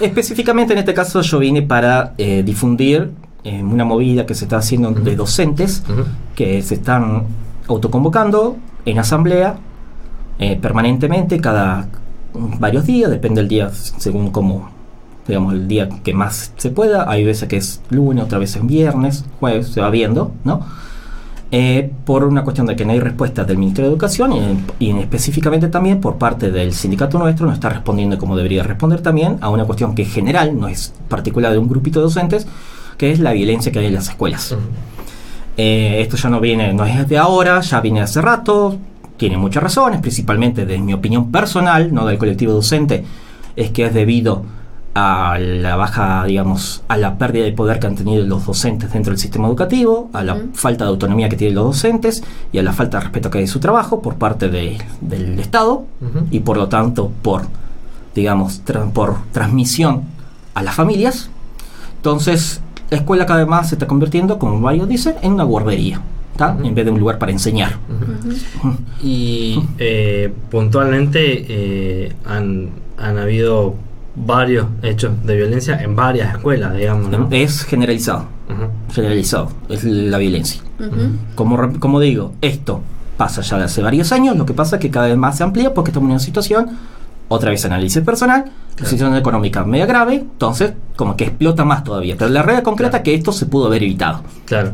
Específicamente en este caso yo vine para eh, difundir eh, una movida que se está haciendo de docentes que se están autoconvocando en asamblea eh, permanentemente cada varios días, depende del día según como digamos el día que más se pueda, hay veces que es lunes, otra vez es viernes, jueves, se va viendo, ¿no? Eh, por una cuestión de que no hay respuesta del Ministerio de Educación y, específicamente también por parte del sindicato nuestro no está respondiendo como debería responder también a una cuestión que general, no es particular de un grupito de docentes, que es la violencia que hay en las escuelas. Eh, esto ya no viene, no es de ahora, ya viene hace rato, tiene muchas razones, principalmente de mi opinión personal, no del colectivo docente, es que es debido a la baja, digamos, a la pérdida de poder que han tenido los docentes dentro del sistema educativo, a la falta de autonomía que tienen los docentes y a la falta de respeto que hay de su trabajo por parte del Estado y por lo tanto por, digamos, por transmisión a las familias. Entonces, la escuela cada vez más se está convirtiendo, como varios dicen, en una guardería. en vez de un lugar para enseñar. Y eh, puntualmente eh, han, han habido varios hechos de violencia en varias escuelas, digamos. Es generalizado. Generalizado. Es la violencia. como, como digo, esto pasa ya de hace varios años. Lo que pasa es que cada vez más se amplía porque estamos en una situación, otra vez análisis personal, situación económica media grave, entonces como que explota más todavía. Pero la realidad concreta es que esto se pudo haber evitado. Claro.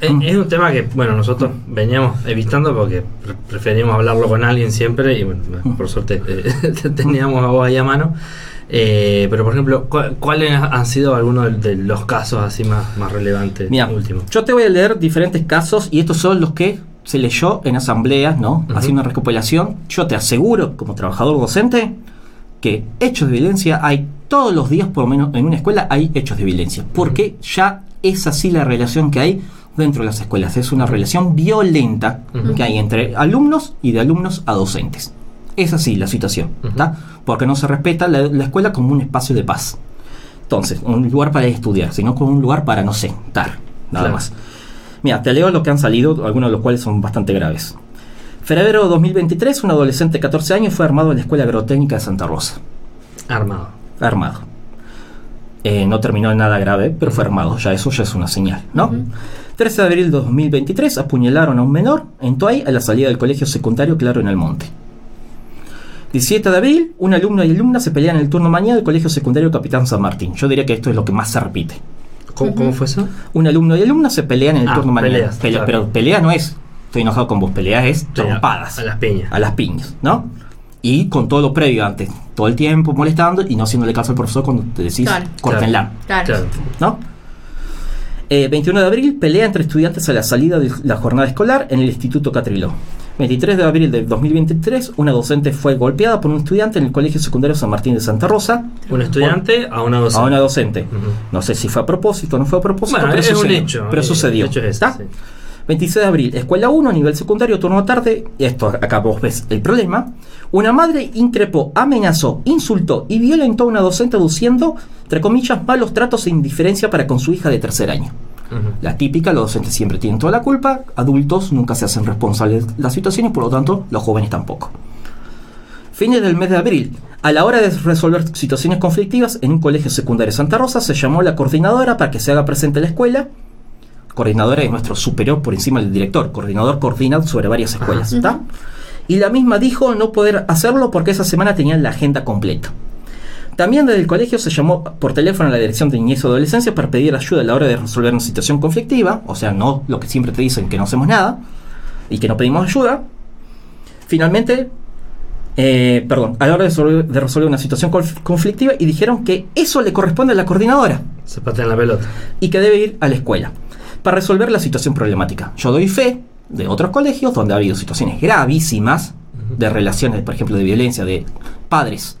es, un tema que, bueno, nosotros veníamos evitando porque preferimos hablarlo con alguien siempre y, bueno, por suerte eh, teníamos a vos ahí a mano. Eh, pero, por ejemplo, ¿cuáles han sido algunos de los casos así más, más relevantes? Mira, yo te voy a leer diferentes casos y estos son los que se leyó en asambleas, ¿no? Haciendo una recopilación. Yo te aseguro, como trabajador docente, que hechos de violencia hay todos los días, por lo menos en una escuela, hay hechos de violencia. Porque ya es así la relación que hay dentro de las escuelas. Es una relación violenta que hay entre alumnos y de alumnos a docentes. Es así la situación, Porque no se respeta la, escuela como un espacio de paz. Entonces, un lugar para estudiar, sino como un lugar para no sentar, nada más. Mira, te leo lo que han salido, algunos de los cuales son bastante graves. Febrero 2023, un adolescente de 14 años fue armado en la Escuela Agrotécnica de Santa Rosa. Armado. Armado. Eh, no terminó en nada grave, pero fue armado. Ya eso ya es una señal, ¿no? 13 de abril de 2023 apuñalaron a un menor en Toay a la salida del colegio secundario Claro en el Monte. 17 de abril, un alumno y alumna se pelean en el turno mañana del Colegio Secundario Capitán San Martín. Yo diría que esto es lo que más se repite. ¿Cómo, fue eso? Un alumno y alumna se pelean en el ah, turno mañana. Pero pelea no es, estoy enojado con vos, pelea es trompadas. A las piñas. A las piñas, ¿no? Y con todo lo previo antes, todo el tiempo molestando y no haciéndole caso al profesor cuando te decís, claro. córtenla. Claro. ¿No? 21 eh, de abril, pelea entre estudiantes a la salida de la jornada escolar en el Instituto Catriló. 23 de abril de 2023, una docente fue golpeada por un estudiante en el Colegio Secundario San Martín de Santa Rosa. ¿Un estudiante a una docente? A una docente. No sé si fue a propósito o no fue a propósito, pero, es sucedió, un hecho, pero sucedió. ¿está? 26 de abril, escuela 1, nivel secundario, turno tarde. Esto acá vos ves el problema. Una madre increpó, amenazó, insultó y violentó a una docente aduciendo, entre comillas, malos tratos e indiferencia para con su hija de tercer año. La típica, los docentes siempre tienen toda la culpa, adultos nunca se hacen responsables de la situación y por lo tanto los jóvenes tampoco. Fines del mes de abril, a la hora de resolver situaciones conflictivas en un colegio secundario de Santa Rosa, se llamó a la coordinadora para que se haga presente en la escuela. Coordinadora es nuestro superior por encima del director. Coordinador coordina sobre varias escuelas. ¿está? Y la misma dijo no poder hacerlo porque esa semana tenían la agenda completa. También desde el colegio se llamó por teléfono a la dirección de niñez y adolescencia para pedir ayuda a la hora de resolver una situación conflictiva, o sea, no lo que siempre te dicen que no hacemos nada y que no pedimos ayuda. Finalmente, eh, perdón, a la hora de resolver, una situación conflictiva y dijeron que eso le corresponde a la coordinadora. Se patea la pelota. Y que debe ir a la escuela para resolver la situación problemática. Yo doy fe de otros colegios donde ha habido situaciones gravísimas de relaciones, por ejemplo, de violencia de padres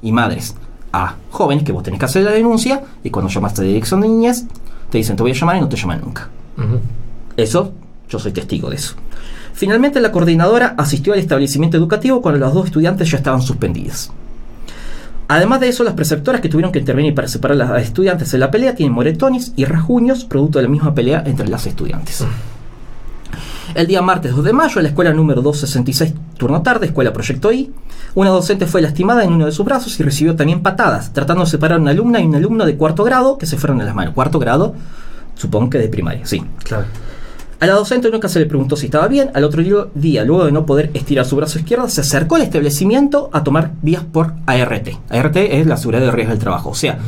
y madres a jóvenes que vos tenés que hacer la denuncia y cuando llamaste a dirección de niñas te dicen te voy a llamar y no te llaman nunca. Eso, yo soy testigo de eso. Finalmente la coordinadora asistió al establecimiento educativo cuando las dos estudiantes ya estaban suspendidas. Además de eso, las preceptoras que tuvieron que intervenir para separar a las estudiantes de la pelea tienen moretones y rajuños producto de la misma pelea entre las estudiantes. El día martes 2 de mayo, en la escuela número 266, turno tarde, escuela Proyecto I, una docente fue lastimada en uno de sus brazos y recibió también patadas, tratando de separar a una alumna y un alumno de cuarto grado que se fueron en las manos. Cuarto grado, supongo que de primaria, sí. Claro. A la docente nunca se le preguntó si estaba bien. Al otro día, luego de no poder estirar su brazo izquierdo, se acercó al establecimiento a tomar vías por ART. ART es la seguridad de riesgo del trabajo. O sea,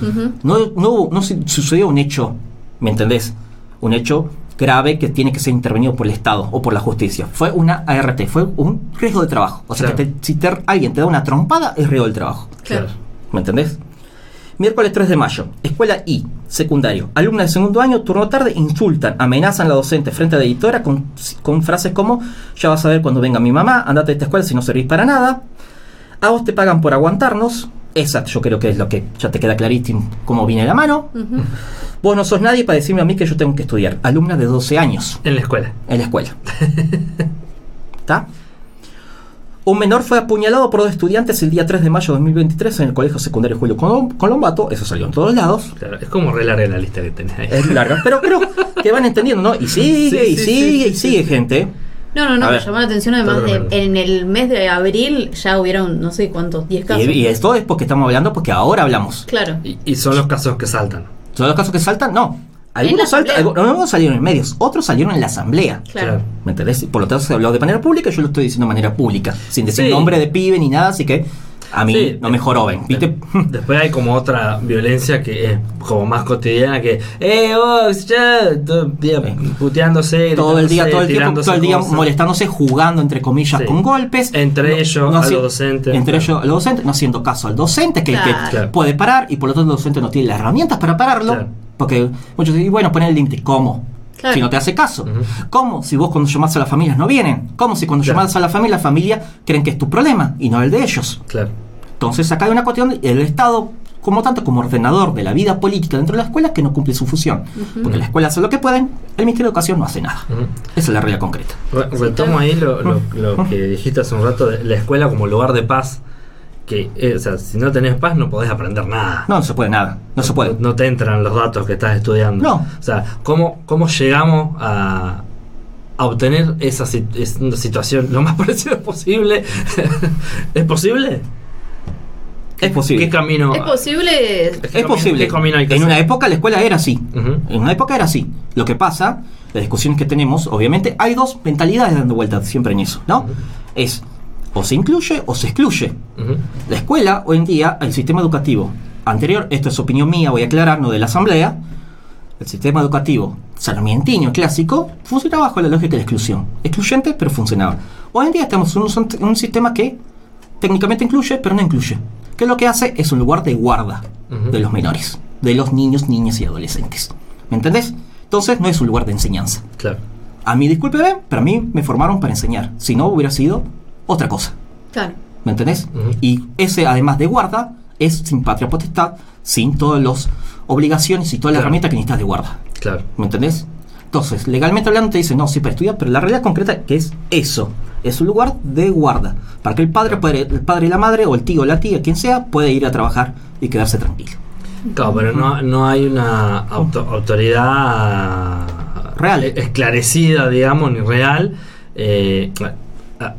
no, no, no sucedió un hecho, ¿me entendés? Un hecho grave que tiene que ser intervenido por el Estado o por la justicia. Fue una ART, fue un riesgo de trabajo. O sea, que si alguien te da una trompada, es riesgo del trabajo. Claro. ¿Me entendés? Miércoles 3 de mayo, escuela I, secundario. Alumna de segundo año, turno tarde, insultan, amenazan a la docente frente a la editora con, con frases como: Ya vas a ver cuando venga mi mamá, andate de esta escuela si no servís para nada. A vos te pagan por aguantarnos. Esa yo creo que es lo que ya te queda clarísimo cómo viene la mano. Vos no sos nadie para decirme a mí que yo tengo que estudiar. Alumna de 12 años. En la escuela. En la escuela. ¿Está? Un menor fue apuñalado por dos estudiantes el día 3 de mayo de 2023 en el Colegio Secundario Julio Colombato. Eso salió en todos lados. Claro, es como re larga la lista que tenés ahí. Es larga, pero creo que van entendiendo, ¿no? Y sigue, y sigue, y sigue, gente. No, no, no, me llamó la atención además de en el mes de abril ya hubieron no sé cuántos, 10 casos. Y, esto es porque estamos hablando, porque ahora hablamos. Claro. y son los casos que saltan. ¿Son los casos que saltan? No. Algunos, algunos salieron en medios, otros salieron en la asamblea. Claro. ¿Me entendés? Por lo tanto, se habló de manera pública, yo lo estoy diciendo de manera pública, sin decir nombre de pibe ni nada, así que a mí no me joroben, ¿viste? Después hay como otra violencia que es como más cotidiana que, eh, vos, ya, todo puteándose, todo el día, todo el tiempo, todo el día molestándose, jugando entre comillas con golpes. Entre ellos, a los docentes. Entre ellos, a los docentes, no haciendo caso al docente, que, puede parar, y por lo tanto el docente no tiene las herramientas para pararlo. Porque muchos dicen, bueno, poner el límite, ¿cómo? Si no te hace caso. ¿Cómo? Si vos cuando llamás a las familias no vienen. ¿Cómo? Si cuando llamás a la familia, la familia creen que es tu problema y no el de ellos. Claro. Entonces acá hay una cuestión, el Estado como tanto como ordenador de la vida política dentro de la escuela que no cumple su función. Porque la escuela hace lo que pueden, el Ministerio de Educación no hace nada. Esa es la realidad concreta. retomo ahí lo, lo, que dijiste hace un rato, de la escuela como lugar de paz que, eh, o sea, si no tenés paz no podés aprender nada. No, no se puede nada, no, se puede. No, te entran los datos que estás estudiando. No. O sea, ¿cómo, cómo llegamos a, a obtener esa, situación lo más parecida posible? ¿Es posible? Es posible. ¿Qué camino? Es posible. Es posible. ¿Qué camino hay que en una época la escuela era así. En una época era así. Lo que pasa, las discusiones que tenemos, obviamente, hay dos mentalidades dando vueltas siempre en eso, ¿no? Es o se incluye o se excluye. La escuela, hoy en día, el sistema educativo anterior, esto es opinión mía, voy a aclarar, no de la asamblea, el sistema educativo sarmientino clásico funcionaba bajo la lógica de la exclusión. Excluyente, pero funcionaba. Hoy en día estamos en un, sistema que técnicamente incluye, pero no incluye. Que lo que hace es un lugar de guarda de los menores, de los niños, niñas y adolescentes. ¿Me entendés? Entonces no es un lugar de enseñanza. Claro. A mí, discúlpeme, pero a mí me formaron para enseñar. Si no, hubiera sido otra cosa. Claro. ¿Me entendés? Y ese, además de guarda, es sin patria potestad, sin todas las obligaciones y todas las herramientas que necesitas de guarda. Claro. ¿Me entendés? Entonces, legalmente hablando te dicen, no, sí para estudiar, pero la realidad concreta que es eso. Es un lugar de guarda. Para que el padre, el padre y la madre, o el tío o la tía, quien sea, pueda ir a trabajar y quedarse tranquilo. Claro, pero no, no hay una autoridad real esclarecida, digamos, ni real. Eh,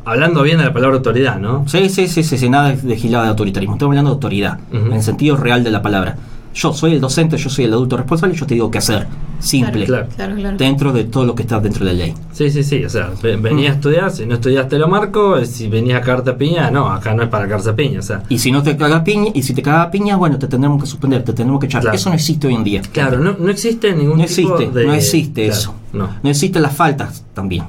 hablando bien de la palabra autoridad, ¿no? Sí, sí, sí, sí, nada de gilada de autoritarismo. Estamos hablando de autoridad, en el sentido real de la palabra. Yo soy el docente, yo soy el adulto responsable y yo te digo qué hacer. Simple. Claro, claro, claro, dentro de todo lo que está dentro de la ley. Sí, sí, sí. O sea, venía a estudiar, si no estudiaste lo marco, si venías a cagarte piña, no, acá no es para cagarse piña. O sea. Y si no te caga piña, y si te caga piña, bueno, te tendremos que suspender, te tendremos que echar. Eso no existe hoy en día. Claro, no, no existe ningún no existe, No existe eso. No. no existen las faltas también.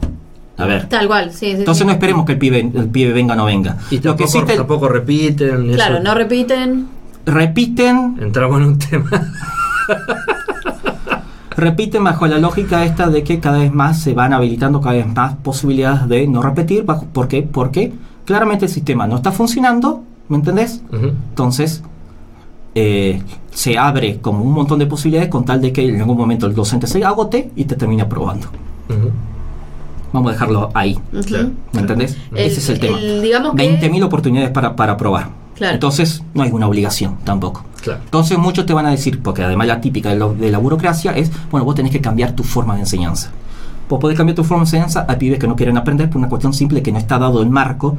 A ver. Tal cual, sí. Entonces no esperemos que el pibe, el pibe venga o no venga. Y lo que existe, tampoco repiten. Claro, no repiten. Repiten. Entramos en un tema. repiten bajo la lógica esta de que cada vez más se van habilitando cada vez más posibilidades de no repetir. ¿Por qué? Porque claramente el sistema no está funcionando, ¿me entendés? Entonces, eh, se abre como un montón de posibilidades con tal de que en algún momento el docente se agote y te termine aprobando. Vamos a dejarlo ahí. ¿Me entendés? Ese es el tema. 20.000 oportunidades para, para probar. Entonces, no hay una obligación tampoco. Entonces, muchos te van a decir, porque además la típica de, la burocracia es, bueno, vos tenés que cambiar tu forma de enseñanza. Vos podés cambiar tu forma de enseñanza a pibes que no quieren aprender por una cuestión simple que no está dado el marco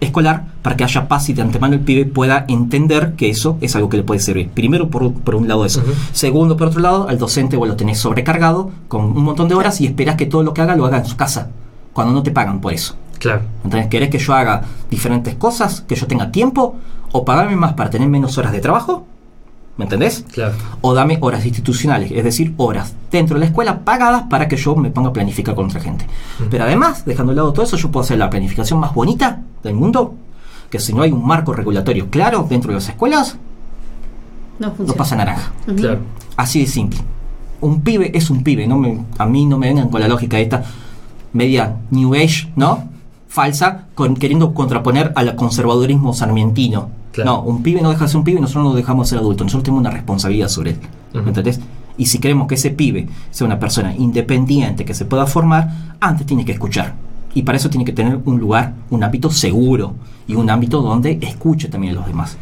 escolar para que haya paz y de antemano el pibe pueda entender que eso es algo que le puede servir. Primero, por, por un lado eso. Segundo, por otro lado, al docente vos lo tenés sobrecargado con un montón de horas y esperas que todo lo que haga lo haga en su casa, cuando no te pagan por eso. Claro. Entonces, ¿querés que yo haga diferentes cosas, que yo tenga tiempo, o pagarme más para tener menos horas de trabajo? ¿Me entendés? Claro. O dame horas institucionales, es decir, horas dentro de la escuela pagadas para que yo me ponga a planificar con otra gente. Pero además, dejando de lado todo eso, yo puedo hacer la planificación más bonita del mundo, que si no hay un marco regulatorio claro dentro de las escuelas, No pasa naranja. Claro. Así de simple. Un pibe es un pibe, no me, a mí no me vengan con la lógica esta media New Age, ¿no? Falsa, con, queriendo contraponer al conservadurismo sarmientino. Claro. No, un pibe no deja de ser un pibe y nosotros no lo dejamos de ser adulto. Nosotros tenemos una responsabilidad sobre él. Ujú. ¿Me entendés? Y si queremos que ese pibe sea una persona independiente que se pueda formar, antes tiene que escuchar. Y para eso tiene que tener un lugar, un ámbito seguro y un ámbito donde escuche también a los demás.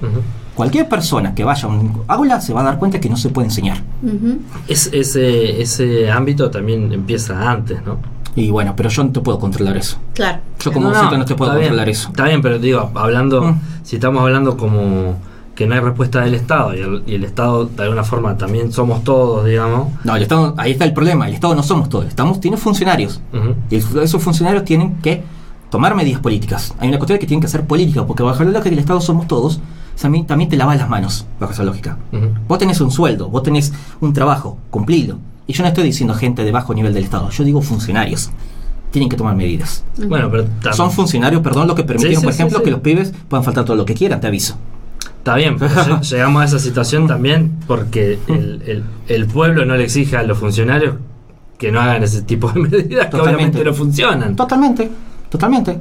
Cualquier persona que vaya a un aula se va a dar cuenta que no se puede enseñar. Es, ese, ese ámbito también empieza antes, ¿no? Y bueno, pero yo no te puedo controlar eso. Claro. Yo como docente no, te puedo está bien, controlar eso. Está bien, pero digo, hablando, Mm. si estamos hablando como que no hay respuesta del Estado y el, y el Estado de alguna forma también somos todos, digamos. No, el Estado, ahí está el problema. El Estado no somos todos. Estamos, tiene funcionarios. Ujú. Y el- esos funcionarios tienen que tomar medidas políticas. Hay una cuestión que tienen que hacer política, porque bajo la lógica del Estado somos todos, también, también te lavas las manos, bajo esa lógica. Ujú. Vos tenés un sueldo, vos tenés un trabajo, cumplilo. Y yo no estoy diciendo gente de bajo nivel del Estado, yo digo funcionarios. Tienen que tomar medidas. Bueno, pero Son funcionarios, perdón, lo que permitieron, Sí, sí, por ejemplo, sí. que los pibes puedan faltar todo lo que quieran, te aviso. Está bien, pero lle- llegamos a esa situación también porque el, el- el pueblo no le exige a los funcionarios que no hagan ese tipo de medidas que Totalmente. obviamente no funcionan. Totalmente, totalmente.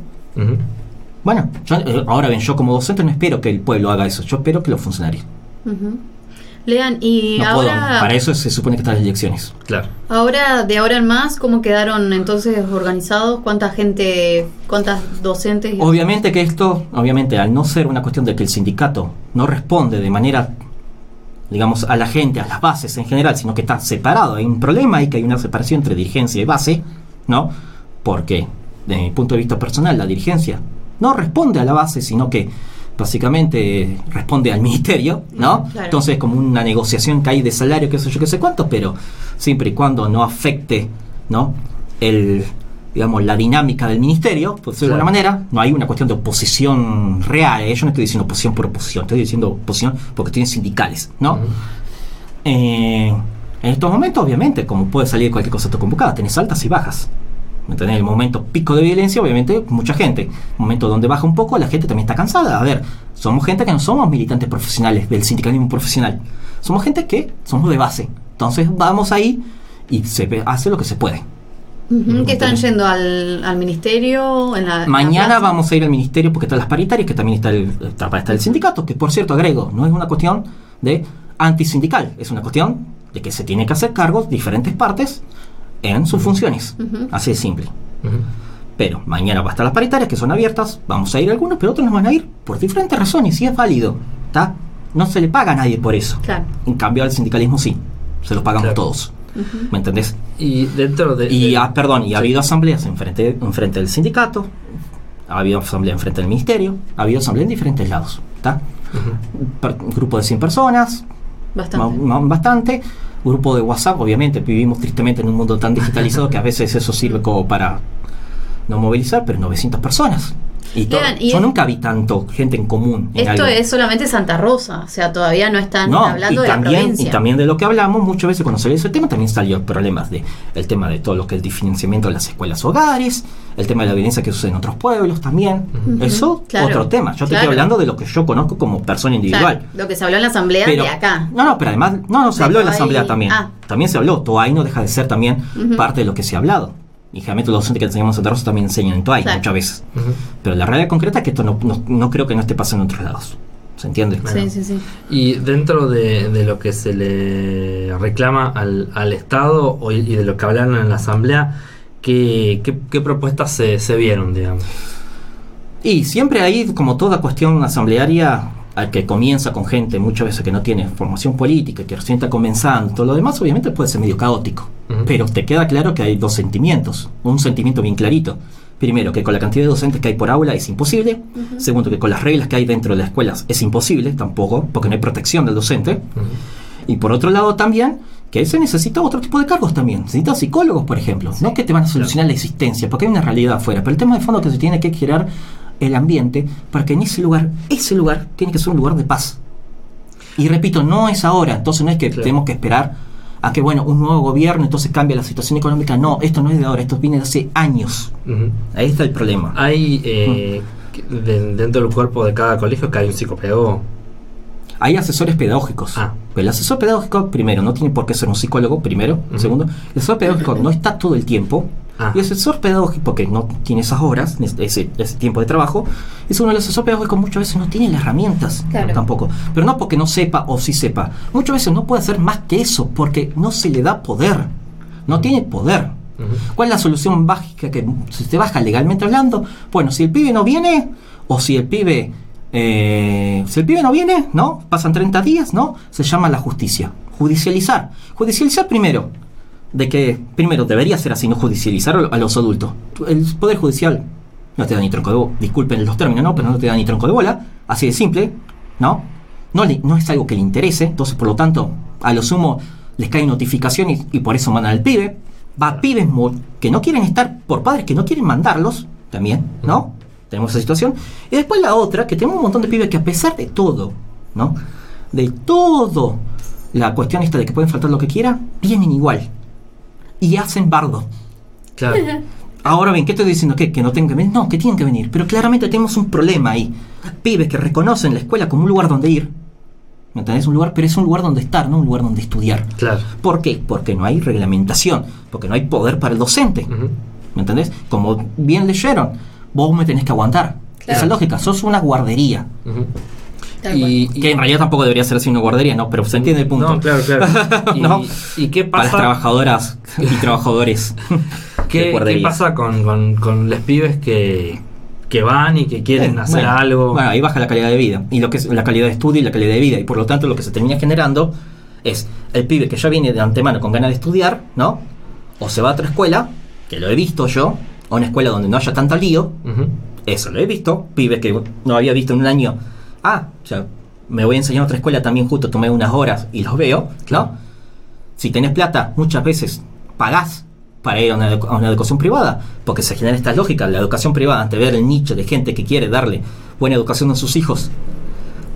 Bueno, yo, eh, ahora bien, yo como docente no espero que el pueblo haga eso, yo espero que los funcionarios. Lean, y No puedo, ahora, para eso se supone que están las elecciones. Claro. ahora, de ahora en más, ¿cómo quedaron entonces organizados? ¿Cuánta gente, cuántas docentes? Obviamente que esto, obviamente, al no ser una cuestión de que el sindicato no responde de manera, digamos, a la gente, a las bases en general, sino que está separado, hay un problema ahí que hay una separación entre dirigencia y base, ¿no? Porque, desde mi punto de vista personal, la dirigencia no responde a la base, sino que básicamente responde al ministerio, ¿no? Claro. Entonces, como una negociación que hay de salario, qué sé yo, qué sé cuánto, pero siempre y cuando no afecte, ¿no? El, digamos, la dinámica del ministerio, por decirlo de alguna manera, no hay una cuestión de oposición real, ¿eh? yo no estoy diciendo oposición por oposición, estoy diciendo oposición por cuestiones sindicales, ¿no? Eh, en estos momentos, obviamente, como puede salir cualquier cosa autoconvocada, tenés altas y bajas. ¿Me entendés? El momento pico de violencia, obviamente, mucha gente. Momento donde baja un poco, la gente también está cansada. A ver, somos gente que no somos militantes profesionales del sindicalismo profesional. Somos gente que somos de base. Entonces vamos ahí y se hace lo que se puede. Ujú, ¿Que están yendo al, al ministerio? En la, en la Mañana plaza? vamos a ir al ministerio porque están las paritarias, que también está el, está, está el sindicato, que por cierto agrego, no es una cuestión de antisindical, es una cuestión de que se tiene que hacer cargo diferentes partes en sus funciones. Ujú. Así de simple. Ujú. Pero mañana va a estar las paritarias, que son abiertas, vamos a ir algunos, pero otros no van a ir por diferentes razones, y es válido. ¿Está? No se le paga a nadie por eso. Claro. En cambio al sindicalismo sí, se lo pagamos Claro. todos. Ujú. ¿Me entendés? Y dentro de. Y, de- ah, perdón, y ha Sí. habido asambleas en frente, en frente del sindicato, ha habido asamblea en frente del ministerio, ha habido asamblea en diferentes lados. ¿está? Ujú. Per- Un grupo de 100 personas, Bastante. bastante. Grupo de WhatsApp, obviamente, vivimos tristemente en un mundo tan digitalizado que a veces eso sirve como para no movilizar, pero 900 personas. Y yo es- nunca vi tanto gente en común. en Esto algo. es solamente Santa Rosa, o sea, todavía no están No, hablando y de la provincia. y también de lo que hablamos, muchas veces cuando salió ese tema también salió problemas de el tema de todo lo que es el financiamiento de las escuelas hogares, el tema de la violencia que sucede en otros pueblos también. Eso, claro, otro tema. Yo te claro. estoy hablando de lo que yo conozco como persona individual. Claro, lo que se habló en la asamblea Pero- de acá. No, no, pero además, no, no, se De habló en la asamblea también. ah. También se habló. Toay no deja de ser también parte de lo que se ha hablado. Y generalmente los docentes que enseñamos en Rosa también enseñan en Toay Claro. muchas veces. Pero la realidad concreta es que esto no, no, no creo que no esté pasando en otros lados. ¿Se entiende? Bueno. Sí, sí, sí. Y dentro de, de lo que se le reclama al, al Estado y de lo que hablaron en la Asamblea, ¿qué, qué- qué propuestas se, se vieron, digamos? Y siempre ahí, como toda cuestión asamblearia, al que comienza con gente muchas veces que no tiene formación política, que recién está comenzando, todo lo demás obviamente puede ser medio caótico. Pero te queda claro que hay dos sentimientos. Un sentimiento bien clarito. Primero, que con la cantidad de docentes que hay por aula es imposible. Segundo, que con las reglas que hay dentro de las escuelas es imposible tampoco, porque no hay protección del docente. Y por otro lado también, que se necesita otro tipo de cargos también. Necesita psicólogos, por ejemplo. No que te van a solucionar la existencia, porque hay una realidad afuera. Pero el tema de fondo que se tiene que girar el ambiente para que en ese lugar, ese lugar tiene que ser un lugar de paz. Y repito, no es ahora, entonces no es que tenemos que esperar a que, bueno, un nuevo gobierno entonces cambie la situación económica. No, esto no es de ahora, esto viene de hace años. Ahí está el problema. Hay eh, dentro del cuerpo de cada colegio que hay un psicopedagogo. Hay asesores pedagógicos. Ah. Pero el asesor pedagógico, primero, no tiene por qué ser un psicólogo, primero. Segundo, el asesor pedagógico no está todo el tiempo Ah. Y el asesor pedagógico, porque no tiene esas horas, ese, ese tiempo de trabajo, es uno de los asesores pedagógicos muchas veces no tiene las herramientas tampoco. Pero no porque no sepa o sí sepa. Muchas veces no puede hacer más que eso, porque no se le da poder. No tiene poder. ¿Cuál es la solución básica que se baja legalmente hablando? Bueno, si el pibe no viene, o si el pibe. Eh, si el pibe no viene, ¿no? Pasan 30 días, ¿no? Se llama la justicia. Judicializar. Judicializar primero de que, primero, debería ser así, no judicializar a los adultos. El Poder Judicial no te da ni tronco de bola, disculpen los términos, ¿no? Pero no te da ni tronco de bola, así de simple, ¿no? No, no es algo que le interese, entonces, por lo tanto, a lo sumo les cae notificación y, por eso mandan al pibe. Va pibes que no quieren estar por padres que no quieren mandarlos, también, ¿no? Tenemos esa situación. Y después la otra, que tenemos un montón de pibes que a pesar de todo, ¿no? De todo, la cuestión esta de que pueden faltar lo que quieran, vienen igual y hacen bardo. Claro. Ahora bien, ¿qué estoy diciendo? ¿Que, ¿Que no tengan que venir? No, que tienen que venir. Pero claramente tenemos un problema ahí. Pibes que reconocen la escuela como un lugar donde ir. ¿Me entendés? Un lugar, pero es un lugar donde estar, no un lugar donde estudiar. Claro. ¿Por qué? Porque no hay reglamentación, porque no hay poder para el docente. ¿Me entendés? Como bien leyeron, vos me tenés que aguantar. Esa lógica, sos una guardería. Y, que en realidad tampoco debería ser así una guardería, ¿no? Pero se entiende el punto. No, claro, claro. ¿Y, qué pasa? Para las trabajadoras y trabajadores. ¿Qué, ¿Qué, pasa con, con, con los pibes que, que van y que quieren hacer algo? Bueno, ahí baja la calidad de vida. Y lo que es la calidad de estudio y la calidad de vida. Y por lo tanto, lo que se termina generando es el pibe que ya viene de antemano con ganas de estudiar, ¿no? O se va a otra escuela, que lo he visto yo, a una escuela donde no haya tanto lío. Eso lo he visto. Pibes que no había visto en un año ah, o sea, me voy a enseñar a otra escuela también justo, tomé unas horas y los veo, ¿no? Si tenés plata, muchas veces pagás para ir a una, educación privada, porque se genera esta lógica, la educación privada, ante ver el nicho de gente que quiere darle buena educación a sus hijos,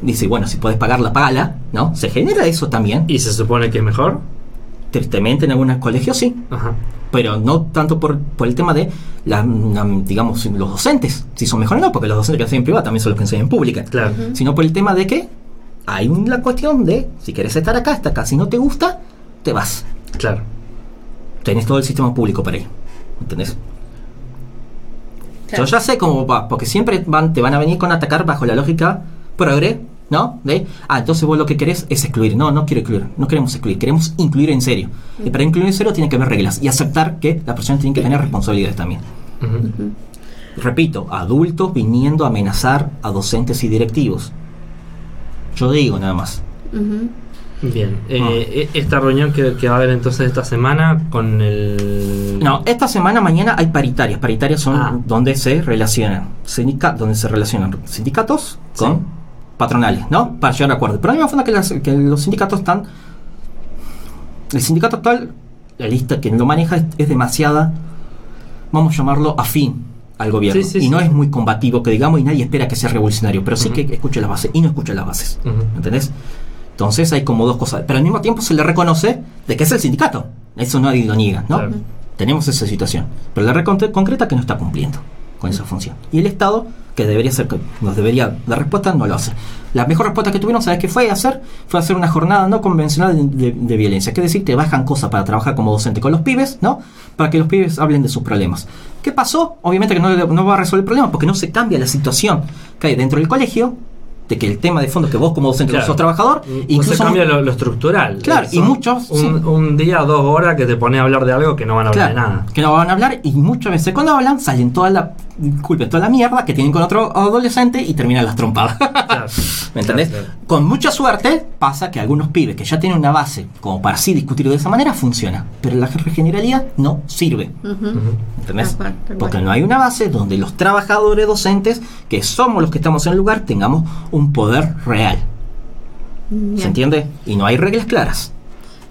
dice, bueno, si puedes pagarla, pagala, ¿no? Se genera eso también. ¿Y se supone que es mejor? Tristemente en algunos colegios sí. Ajá pero no tanto por, por el tema de, la, digamos, los docentes, si son mejores no, porque los docentes que enseñan en privada también son los que enseñan en pública, claro. sino por el tema de que hay una cuestión de, si quieres estar acá, está acá, si no te gusta, te vas. Claro. Tenés todo el sistema público para ir, ¿entendés? Yo ya sé cómo va, porque siempre van, te van a venir con atacar bajo la lógica progre ¿no? De, ah, entonces vos lo que querés es excluir. No, no quiero excluir, no queremos excluir, queremos incluir en serio. Y para incluir en serio tiene que haber reglas y aceptar que las personas tienen que tener responsabilidades también. Repito, adultos viniendo a amenazar a docentes y directivos. Yo digo nada más. Bien, eh, ah. e, esta reunión que, va a haber entonces esta semana con el... No, esta semana, mañana hay paritarias. Paritarias son ah. donde se relacionan donde se relacionan sindicatos con patronales, ¿no? Para llegar a acuerdo. Pero a mí me que, que los sindicatos están. El sindicato actual, la lista que lo maneja es, demasiada, vamos a llamarlo afín al gobierno. y no es muy combativo, que digamos, y nadie espera que sea revolucionario, pero sí que escuche las bases y no escuche las bases. ¿Entendés? Entonces hay como dos cosas. Pero al mismo tiempo se le reconoce de que es el sindicato. Eso nadie lo niega, ¿no? Tenemos esa situación. Pero la red concreta que no está cumpliendo con esa función. Y el Estado que debería ser, nos debería dar respuesta, no lo hace. La mejor respuesta que tuvieron, ¿sabes qué fue hacer? Fue hacer una jornada no convencional de, violencia. Es decir, te bajan cosas para trabajar como docente con los pibes, ¿no? Para que los pibes hablen de sus problemas. ¿Qué pasó? Obviamente que no, no va a resolver el problema porque no se cambia la situación que hay dentro del colegio de que el tema de fondo que vos como docente sos trabajador incluso se cambia lo, estructural claro y muchos un, un, día dos horas que te pone a hablar de algo que no van a hablar de nada que no van a hablar y muchas veces cuando hablan salen todas las disculpen toda la mierda que tienen con otro adolescente y terminan las trompadas. ¿Me entendés? Con mucha suerte pasa que algunos pibes que ya tienen una base como para así discutir de esa manera funciona, pero la generalidad no sirve. ¿Entendés? Porque no hay una base donde los trabajadores docentes, que somos los que estamos en el lugar, tengamos un poder real. ¿Se entiende? Y no hay reglas claras.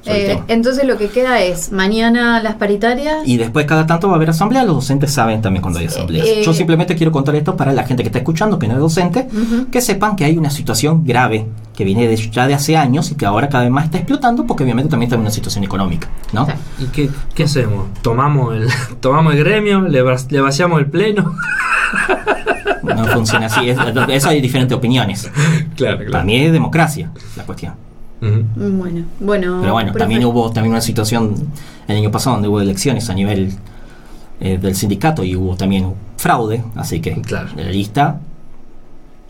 Eh, entonces lo que queda es mañana las paritarias. Y después cada tanto va a haber asamblea, los docentes saben también cuando hay asambleas. Yo eh, simplemente quiero contar esto para la gente que está escuchando, que no es docente, que sepan que hay una situación grave que viene de, ya de hace años y que ahora cada vez más está explotando porque obviamente también está en una situación económica. ¿no? ¿Y qué, qué, hacemos? ¿Tomamos el, tomamos el gremio? ¿Le, le vaciamos el pleno? no funciona así. eso hay diferentes opiniones. Claro, claro. Mí es democracia la cuestión. Bueno, bueno. Pero bueno, también hubo también una situación el año pasado donde hubo elecciones a nivel eh, del sindicato y hubo también fraude, así que claro. de la lista.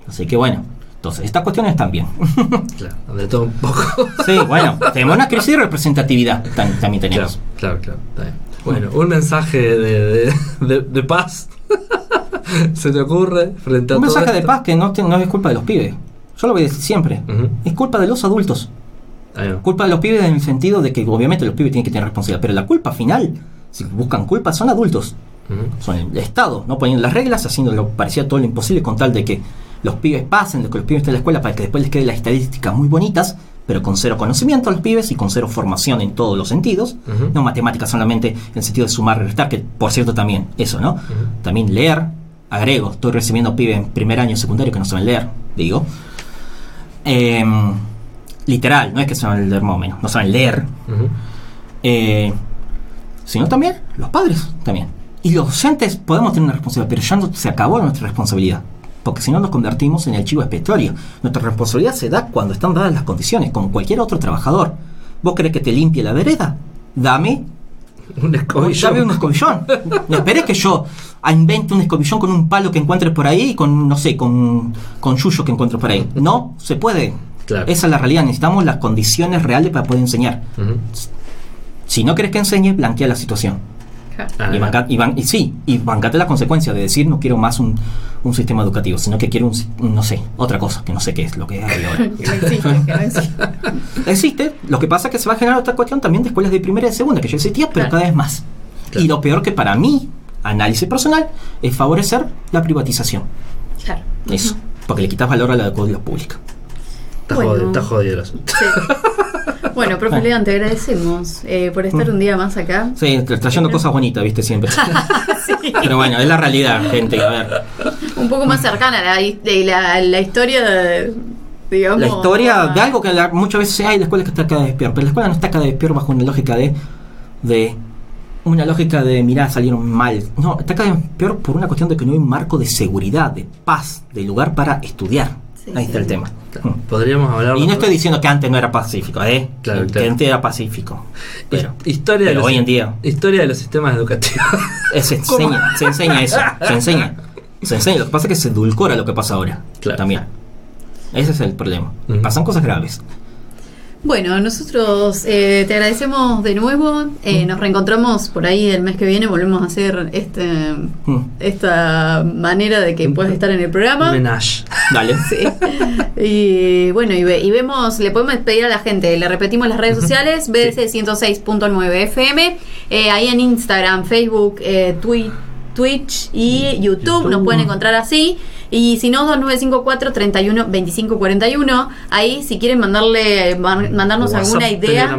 Así que bueno, entonces estas cuestiones están bien. claro, de todo un poco. sí, bueno, tenemos una crisis de representatividad, también tenemos. Claro, claro, Bueno, un mensaje de, de, paz. ¿Se te ocurre frente a Un mensaje de paz que no, no es culpa de los pibes. Yo lo voy a decir siempre. Es culpa de los adultos. Culpa de los pibes en el sentido de que obviamente los pibes tienen que tener responsabilidad. Pero la culpa final, si buscan culpa, son adultos. Son el Estado, no poniendo las reglas, haciendo lo parecía todo lo imposible con tal de que los pibes pasen, de que los pibes estén en la escuela para que después les queden las estadísticas muy bonitas, pero con cero conocimiento a los pibes y con cero formación en todos los sentidos. No matemáticas solamente en el sentido de sumar y restar, que por cierto también, eso, ¿no? También leer, agrego, estoy recibiendo pibes en primer año secundario que no saben leer, digo. Em, literal, no es que saben leer más o menos, no saben leer, eh, sino también los padres también. Y los docentes podemos tener una responsabilidad, pero ya no, se acabó nuestra responsabilidad. Porque si no nos convertimos en el chivo expiatorio. Nuestra responsabilidad se da cuando están dadas las condiciones, como cualquier otro trabajador. ¿Vos querés que te limpie la vereda? Dame un escobillón. Dame un escobillón. no esperes que yo invente un escobillón con un palo que encuentres por ahí y con, no sé, con, con yuyo que encuentres por ahí. No, se puede. Esa es la realidad. Necesitamos las condiciones reales para poder enseñar. Si no querés que enseñe, blanquea la situación. Ah, y, sí, y bancate la consecuencia de decir no quiero más un, un sistema educativo, sino que quiero un, no sé, otra cosa, que no sé qué es lo que hay ahora. existe, Lo que pasa es que se va a generar otra cuestión también de escuelas de primera y de segunda, que ya existía, pero cada vez más. Y lo peor que para mí, análisis personal, es favorecer la privatización. Claro. Eso, porque le quitas valor a la educación pública. Está jodido, Bueno, profe León, te agradecemos eh, por estar un día más acá. Sí, trayendo cosas bonitas, viste, siempre. Pero bueno, es la realidad, gente, a ver. Un poco más cercana la, la, la historia de, digamos, la historia de algo que muchas veces hay la escuela que está cada vez peor, pero la escuela no está cada vez peor bajo una lógica de, de una lógica de mirá, salieron mal. No, está cada vez peor por una cuestión de que no hay un marco de seguridad, de paz, de lugar para estudiar. Ahí está el tema. Podríamos hablar. Y no estoy diciendo que antes no era pacífico, ¿eh? Claro, que antes era pacífico. Pero, historia de hoy en día. Historia de los sistemas educativos. se, enseña, se enseña eso. Se enseña. Se enseña. Lo que pasa es que se edulcora lo que pasa ahora. Claro. También. Ese es el problema. Pasan cosas graves. Bueno, nosotros eh, te agradecemos de nuevo. Eh, nos reencontramos por ahí el mes que viene. Volvemos a hacer este esta manera de que puedas estar en el programa. Menage. Dale. Sí. Y bueno, y, vemos, le podemos pedir a la gente, le repetimos las redes sociales: BDC 106.9 FM. ahí en Instagram, Facebook, eh, Twitch y YouTube. Nos pueden encontrar así. Y si no, 2954 31 25 41. Ahí, si quieren mandarle mandarnos alguna idea.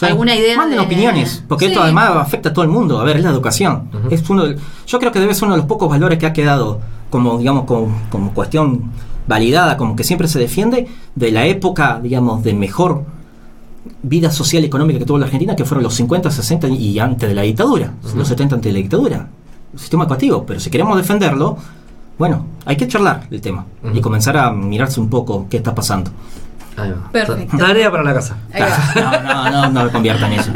alguna idea manden opiniones porque esto además afecta a todo el mundo a ver es la educación es uno yo creo que debe ser uno de los pocos valores que ha quedado como digamos como, como cuestión validada como que siempre se defiende de la época digamos de mejor vida social y económica que tuvo la Argentina que fueron los 50 60 y antes de la dictadura los 70 antes de la dictadura sistema educativo pero si queremos defenderlo bueno, hay que charlar el tema y comenzar a mirarse un poco qué está pasando. Ahí va. Perfecto. Tarea para la casa. No, no, no, no me conviertan en eso.